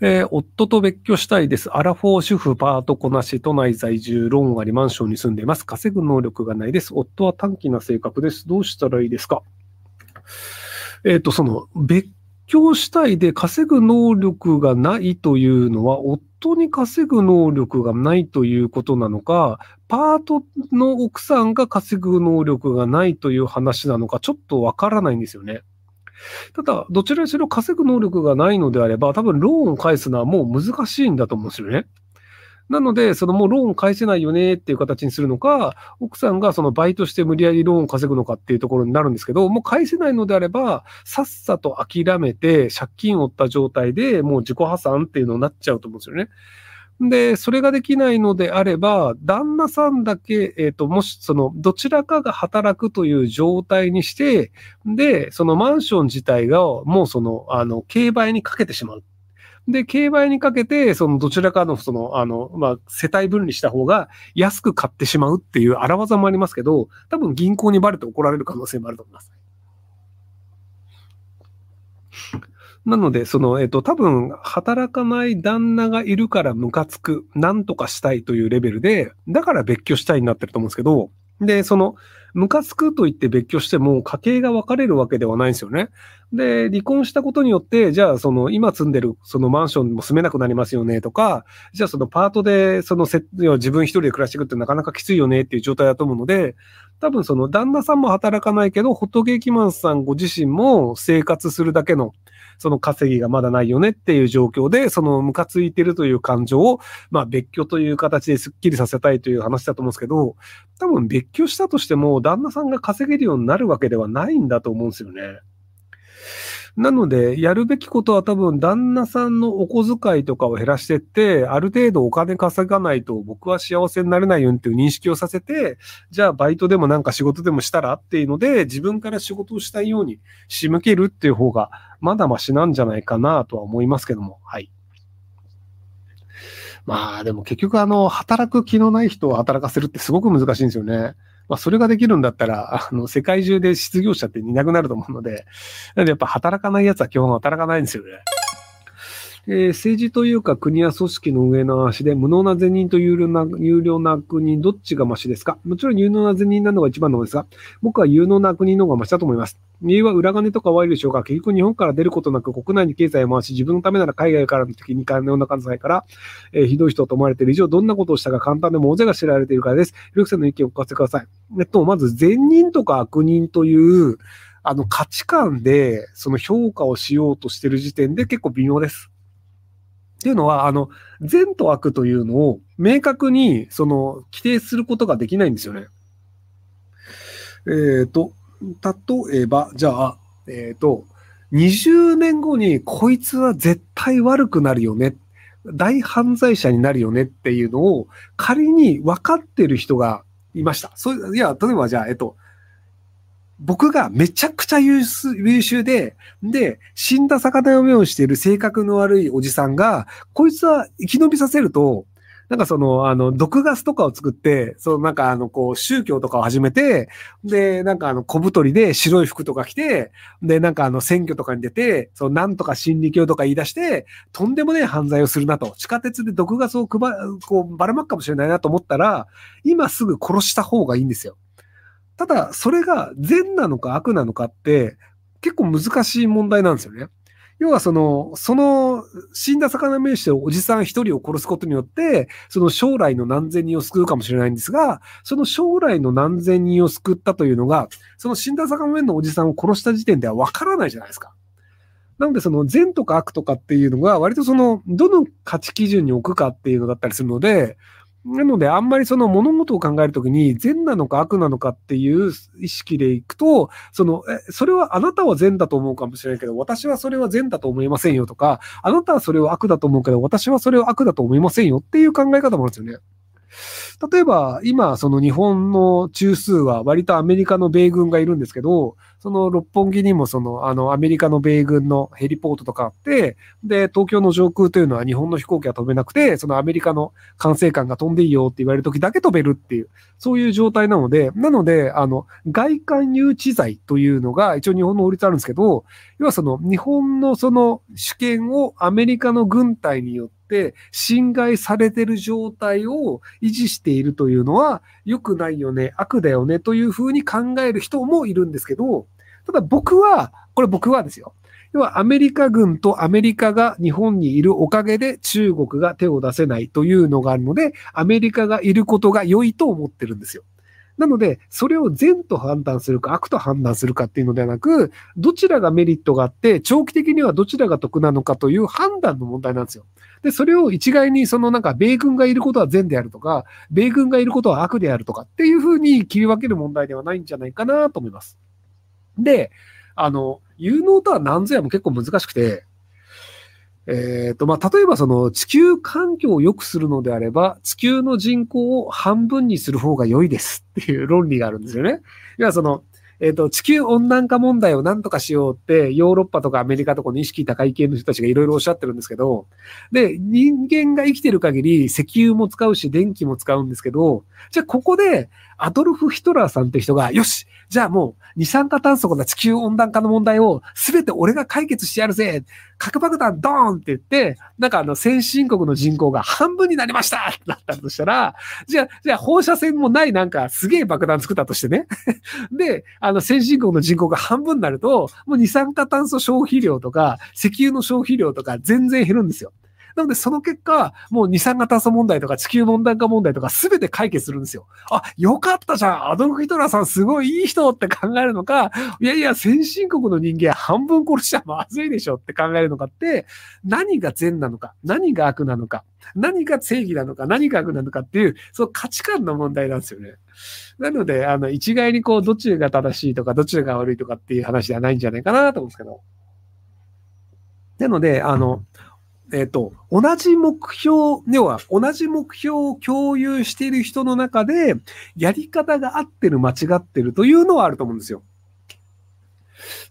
えー夫と別居したいです。アラフォー主婦、パートこなし、都内在住、ローンあり、マンションに住んでいます。稼ぐ能力がないです。夫は短気な性格です。どうしたらいいですか？えっ、と、その、別居したいで稼ぐ能力がないというのは、夫に稼ぐ能力がないということなのか、パートの奥さんが稼ぐ能力がないという話なのか、ちょっとわからないんですよね。ただ、どちらにしろ稼ぐ能力がないのであれば、多分ローンを返すのはもう難しいんだと思うんですよね。なので、そのもうローン返せないよねっていう形にするのか、奥さんがそのバイトして無理やりローンを稼ぐのかっていうところになるんですけど、もう返せないのであれば、さっさと諦めて借金を負った状態でもう自己破産っていうのになっちゃうと思うんですよね。で、それができないのであれば、旦那さんだけ、えっ、と、もし、その、どちらかが働くという状態にして、で、そのマンション自体が、もうその、あの、競売にかけてしまう。で、競売にかけて、その、どちらかの、その、あの、まあ、世帯分離した方が安く買ってしまうっていう荒技もありますけど、多分銀行にバレて怒られる可能性もあると思います。なので、その、えっと、多分、働かない旦那がいるからムカつく、なんとかしたいというレベルで、だから別居したいになってると思うんですけど、で、その、ムカつくと言って別居しても、家計が分かれるわけではないんですよね。で、離婚したことによって、じゃあ、その、今住んでる、そのマンションも住めなくなりますよね、とか、じゃあ、そのパートで、そのせ、自分一人で暮らしていくってなかなかきついよねっていう状態だと思うので、多分その旦那さんも働かないけど、ホットケーキマンさんご自身も生活するだけの、その稼ぎがまだないよねっていう状況で、そのムカついてるという感情を、まあ別居という形でスッキリさせたいという話だと思うんですけど、多分別居したとしても、旦那さんが稼げるようになるわけではないんだと思うんですよね。なので、やるべきことは多分、旦那さんのお小遣いとかを減らしてって、ある程度お金稼がないと僕は幸せになれないよっていう認識をさせて、じゃあバイトでもなんか仕事でもしたらっていうので、自分から仕事をしたいように仕向けるっていう方が、まだマシなんじゃないかなとは思いますけども、はい。まあでも結局あの、働く気のない人を働かせるってすごく難しいんですよね。まあそれができるんだったら、あの、世界中で失業者っていなくなると思うので、なんでやっぱ働かない奴は基本働かないんですよね。えー政治というか国や組織の上の話で無能な善人と有料な有料な国どっちがマシですか？もちろん有能な善人なのが一番のですが、僕は有能な国の方がマシだと思います。理由は裏金とかワイルでしょうか結局日本から出ることなく国内に経済を回し、自分のためなら海外からの時に金をなかないから、えーひどい人と思われている以上、どんなことをしたか簡単でも大勢が知られているからです。ひろきさんの意見をお聞かせください。えっと、まず善人とか悪人という、あの価値観でその評価をしようとしている時点で結構微妙です。っていうのは、あの、善と悪というのを明確に、その、規定することができないんですよね。えっ、と、例えば、じゃあ、えっ、と、20年後にこいつは絶対悪くなるよね。大犯罪者になるよねっていうのを仮に分かってる人がいました。そうい、や、例えばじゃあ、えっと、僕がめちゃくちゃ優秀で、で、死んだ魚の目をしている性格の悪いおじさんが、こいつは生き延びさせると、なんかその、あの、毒ガスとかを作って、そのなんかあの、こう、宗教とかを始めて、で、なんかあの、小太りで白い服とか着て、で、なんかあの、選挙とかに出て、そのなんとか心理教とか言い出して、とんでもねえ犯罪をするなと、地下鉄で毒ガスを配、こう、ばらまくかもしれないなと思ったら、今すぐ殺した方がいいんですよ。ただ、それが善なのか悪なのかって、結構難しい問題なんですよね。要はその、その死んだ魚目してるおじさん一人を殺すことによって、その将来の何千人を救うかもしれないんですが、その将来の何千人を救ったというのが、その死んだ魚目のおじさんを殺した時点ではわからないじゃないですか。なのでその善とか悪とかっていうのが割とその、どの価値基準に置くかっていうのだったりするので、なので、あんまりその物事を考えるときに、善なのか悪なのかっていう意識でいくと、その、え、それはあなたは善だと思うかもしれないけど、私はそれは善だと思いませんよとか、あなたはそれを悪だと思うけど、私はそれを悪だと思いませんよっていう考え方もあるんですよね。例えば、今、その日本の中枢は割とアメリカの米軍がいるんですけど、その六本木にもその、あの、アメリカの米軍のヘリポートとかあって、で、東京の上空というのは日本の飛行機は飛べなくて、そのアメリカの管制官が飛んでいいよって言われる時だけ飛べるっていう、そういう状態なので、なので、あの、外観誘致罪というのが一応日本の法律あるんですけど、要はその日本のその主権をアメリカの軍隊によって侵害されてる状態を維持しているというのは良くないよね、悪だよねというふうに考える人もいるんですけど、ただ僕は、これ僕はですよ。要はアメリカ軍とアメリカが日本にいるおかげで中国が手を出せないというのがあるので、アメリカがいることが良いと思ってるんですよ。なので、それを善と判断するか悪と判断するかっていうのではなく、どちらがメリットがあって、長期的にはどちらが得なのかという判断の問題なんですよ。で、それを一概にそのなんか、米軍がいることは善であるとか、米軍がいることは悪であるとかっていうふうに切り分ける問題ではないんじゃないかなと思います。で、あの、有能とは何ぞやも結構難しくて、えっ、ー、と、まあ、例えばその地球環境を良くするのであれば、地球の人口を半分にする方が良いですっていう論理があるんですよね。要はその、えっ、ー、と、地球温暖化問題を何とかしようって、ヨーロッパとかアメリカとかの意識高い系の人たちがいろいろおっしゃってるんですけど、で、人間が生きてる限り石油も使うし、電気も使うんですけど、じゃあここで、アドルフ・ヒトラーさんって人が、よしじゃあもう、二酸化炭素の地球温暖化の問題を、すべて俺が解決してやるぜ核爆弾ドーンって言って、なんかあの、先進国の人口が半分になりましたってなったとしたら、じゃあ、じゃあ放射線もないなんかすげえ爆弾作ったとしてね。で、あの、先進国の人口が半分になると、もう二酸化炭素消費量とか、石油の消費量とか全然減るんですよ。なので、その結果、もう二酸化炭素問題とか地球温暖化問題とか全て解決するんですよ。あ、よかったじゃんアドルフ・ヒトラーさんすごいいい人って考えるのか、いやいや、先進国の人間半分殺しちゃまずいでしょって考えるのかって、何が善なのか、何が悪なのか、何が正義なのか、何が悪なのかっていう、その価値観の問題なんですよね。なので、あの、一概にこう、どっちが正しいとか、どっちが悪いとかっていう話ではないんじゃないかなと思うんですけど。なので、あの、えっ、ー、と、同じ目標、要は同じ目標を共有している人の中で、やり方が合ってる、間違ってるというのはあると思うんですよ。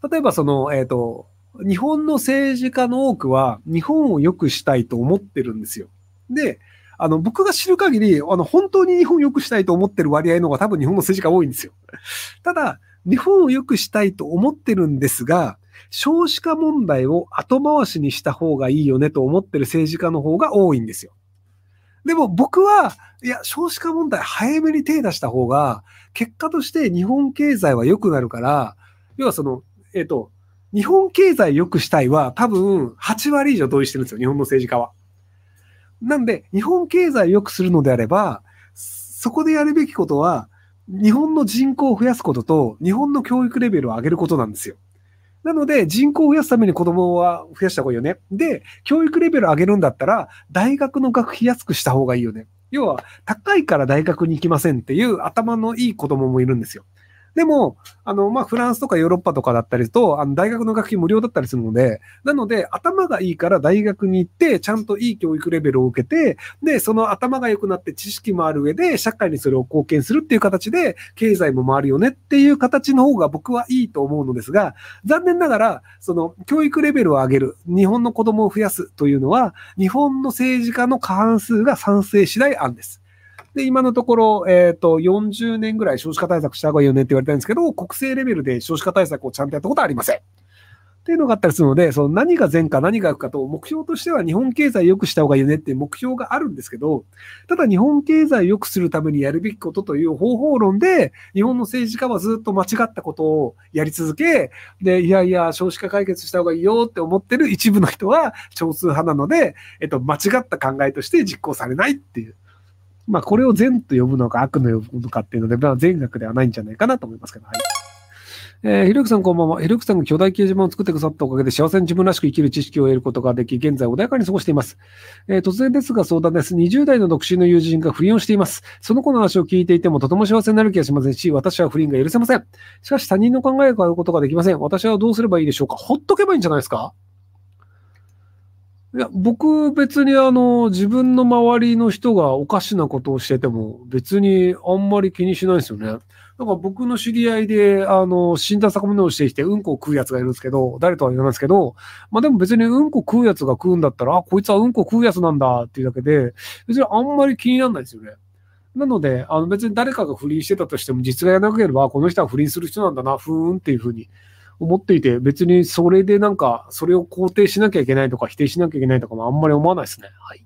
例えば、その、えっ、ー、と、日本の政治家の多くは、日本を良くしたいと思ってるんですよ。で、あの、僕が知る限り、あの、本当に日本を良くしたいと思ってる割合の方が多分日本の政治家多いんですよ。ただ、日本を良くしたいと思ってるんですが、少子化問題を後回しにした方がいいよねと思ってる政治家の方が多いんですよ。でも僕は、いや、少子化問題早めに手出した方が、結果として日本経済は良くなるから、要はその、えっ、ー、と、日本経済良くしたいは多分8割以上同意してるんですよ、日本の政治家は。なんで、日本経済を良くするのであれば、そこでやるべきことは、日本の人口を増やすことと、日本の教育レベルを上げることなんですよ。なので、人口を増やすために子供は増やした方がいいよね。で、教育レベル上げるんだったら、大学の学費安くした方がいいよね。要は、高いから大学に行きませんっていう頭のいい子供もいるんですよ。でも、あの、まあ、フランスとかヨーロッパとかだったりと、あの、大学の学費無料だったりするので、なので、頭がいいから大学に行って、ちゃんといい教育レベルを受けて、で、その頭が良くなって知識もある上で、社会にそれを貢献するっていう形で、経済も回るよねっていう形の方が僕はいいと思うのですが、残念ながら、その、教育レベルを上げる、日本の子供を増やすというのは、日本の政治家の過半数が賛成しない案です。で、今のところ、えっ、ー、と、40年ぐらい少子化対策した方がいいよねって言われたんですけど、国政レベルで少子化対策をちゃんとやったことはありません。っていうのがあったりするので、その何が善か何が悪かと、目標としては日本経済良くした方がいいよねっていう目標があるんですけど、ただ日本経済を良くするためにやるべきことという方法論で、日本の政治家はずっと間違ったことをやり続け、で、いやいや、少子化解決した方がいいよって思ってる一部の人は少数派なので、えっと、間違った考えとして実行されないっていう。まあ、これを善と呼ぶのか悪の呼ぶのかっていうので、まあ、善悪ではないんじゃないかなと思いますけど、はい。えー、ひろゆきさんこんばんは。ひろゆきさんが巨大掲示板を作ってくださったおかげで幸せに自分らしく生きる知識を得ることができ、現在穏やかに過ごしています。えー、突然ですが相談です。20代の独身の友人が不倫をしています。その子の話を聞いていてもとても幸せになる気がしませんし、私は不倫が許せません。しかし他人の考えを変えることができません。私はどうすればいいでしょうかほっとけばいいんじゃないですかいや、僕別にあの、自分の周りの人がおかしなことをしてても別にあんまり気にしないですよね。なんか僕の知り合いで、あの、死んだ魚のをしてきてうんこを食うやつがいるんですけど、誰とは言わないですけど、まあでも別にうんこ食うやつが食うんだったら、あ、こいつはうんこ食うやつなんだっていうだけで、別にあんまり気にならないですよね。なので、あの別に誰かが不倫してたとしても、実害がなければ、この人は不倫する人なんだな、ふーんっていうふうに思っていて、別にそれでなんか、それを肯定しなきゃいけないとか、否定しなきゃいけないとかもあんまり思わないですね。はい。